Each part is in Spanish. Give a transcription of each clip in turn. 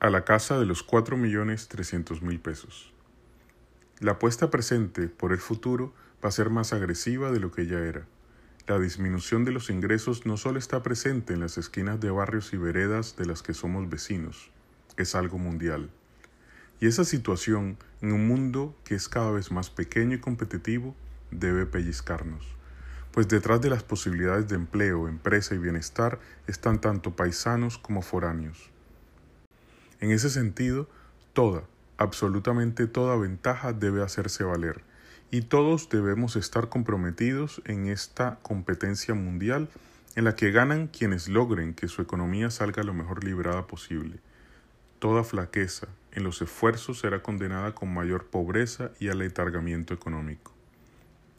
a la casa de los cuatro millones trescientos mil pesos. La apuesta presente por el futuro va a ser más agresiva de lo que ya era. La disminución de los ingresos no solo está presente en las esquinas de barrios y veredas de las que somos vecinos, es algo mundial. Y esa situación, en un mundo que es cada vez más pequeño y competitivo, debe pellizcarnos, pues detrás de las posibilidades de empleo, empresa y bienestar están tanto paisanos como foráneos. En ese sentido, toda, absolutamente toda ventaja debe hacerse valer, y todos debemos estar comprometidos en esta competencia mundial en la que ganan quienes logren que su economía salga lo mejor librada posible. Toda flaqueza en los esfuerzos será condenada con mayor pobreza y aletargamiento económico.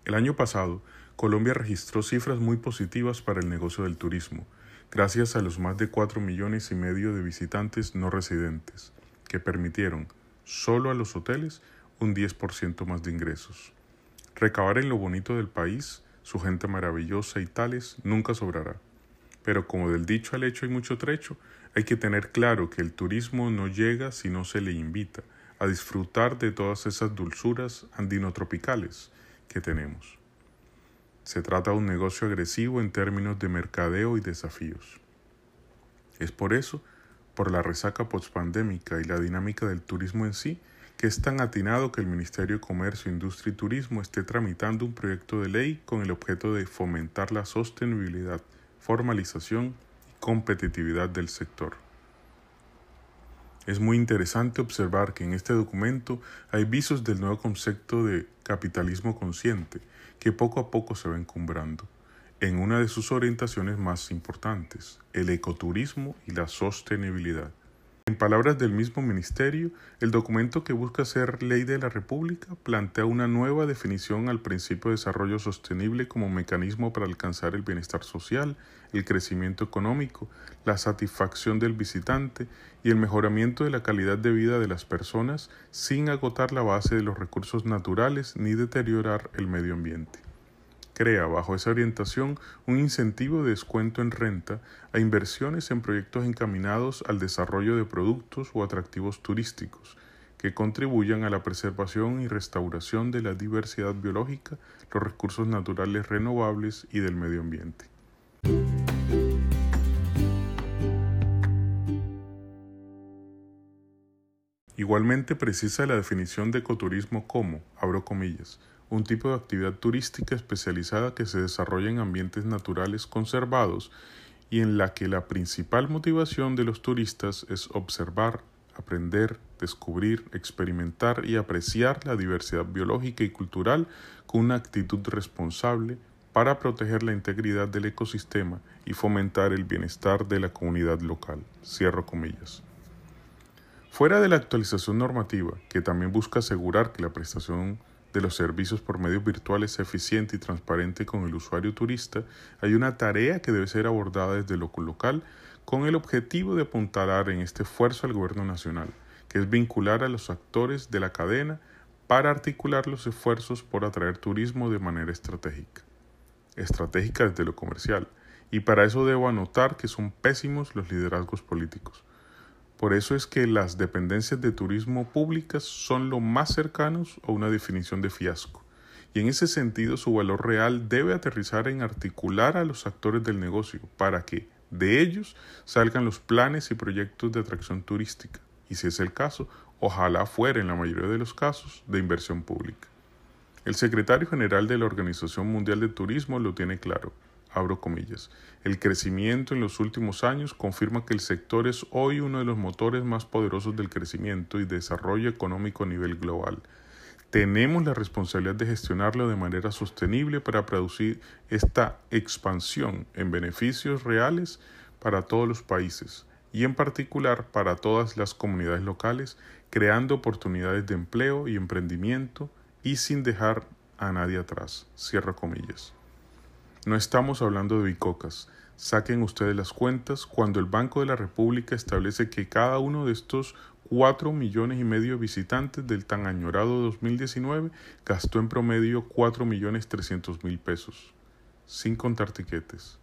El año pasado, Colombia registró cifras muy positivas para el negocio del turismo, gracias a los más de cuatro millones y medio de visitantes no residentes, que permitieron, solo a los hoteles, un 10% más de ingresos. Recabar en lo bonito del país, su gente maravillosa y tales, nunca sobrará. Pero como del dicho al hecho hay mucho trecho, hay que tener claro que el turismo no llega si no se le invita a disfrutar de todas esas dulzuras andinotropicales que tenemos. Se trata de un negocio agresivo en términos de mercadeo y desafíos. Es por eso, por la resaca postpandémica y la dinámica del turismo en sí, que es tan atinado que el Ministerio de Comercio, Industria y Turismo esté tramitando un proyecto de ley con el objeto de fomentar la sostenibilidad, formalización y competitividad del sector. Es muy interesante observar que en este documento hay visos del nuevo concepto de capitalismo consciente, que poco a poco se va encumbrando en una de sus orientaciones más importantes, el ecoturismo y la sostenibilidad. En palabras del mismo ministerio, el documento que busca ser ley de la República plantea una nueva definición al principio de desarrollo sostenible como mecanismo para alcanzar el bienestar social, el crecimiento económico, la satisfacción del visitante y el mejoramiento de la calidad de vida de las personas sin agotar la base de los recursos naturales ni deteriorar el medio ambiente crea bajo esa orientación un incentivo de descuento en renta a inversiones en proyectos encaminados al desarrollo de productos o atractivos turísticos que contribuyan a la preservación y restauración de la diversidad biológica, los recursos naturales renovables y del medio ambiente. Igualmente precisa la definición de ecoturismo como, abro comillas, un tipo de actividad turística especializada que se desarrolla en ambientes naturales conservados y en la que la principal motivación de los turistas es observar, aprender, descubrir, experimentar y apreciar la diversidad biológica y cultural con una actitud responsable para proteger la integridad del ecosistema y fomentar el bienestar de la comunidad local. Comillas. Fuera de la actualización normativa, que también busca asegurar que la prestación de los servicios por medios virtuales eficiente y transparente con el usuario turista, hay una tarea que debe ser abordada desde lo local con el objetivo de apuntalar en este esfuerzo al gobierno nacional, que es vincular a los actores de la cadena para articular los esfuerzos por atraer turismo de manera estratégica. Estratégica desde lo comercial, y para eso debo anotar que son pésimos los liderazgos políticos. Por eso es que las dependencias de turismo públicas son lo más cercanos a una definición de fiasco. Y en ese sentido su valor real debe aterrizar en articular a los actores del negocio para que de ellos salgan los planes y proyectos de atracción turística. Y si es el caso, ojalá fuera en la mayoría de los casos de inversión pública. El secretario general de la Organización Mundial de Turismo lo tiene claro abro comillas. El crecimiento en los últimos años confirma que el sector es hoy uno de los motores más poderosos del crecimiento y desarrollo económico a nivel global. Tenemos la responsabilidad de gestionarlo de manera sostenible para producir esta expansión en beneficios reales para todos los países y en particular para todas las comunidades locales, creando oportunidades de empleo y emprendimiento y sin dejar a nadie atrás. Cierro comillas. No estamos hablando de bicocas. Saquen ustedes las cuentas cuando el Banco de la República establece que cada uno de estos cuatro millones y medio de visitantes del tan añorado 2019 gastó en promedio cuatro millones trescientos mil pesos, sin contar tiquetes.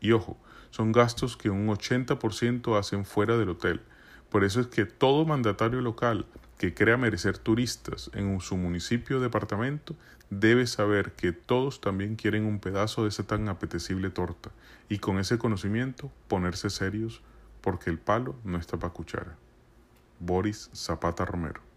Y ojo, son gastos que un 80% hacen fuera del hotel, Por eso es que todo mandatario local que crea merecer turistas en su municipio o departamento debe saber que todos también quieren un pedazo de esa tan apetecible torta y con ese conocimiento ponerse serios porque el palo no está para cuchara. Boris Zapata Romero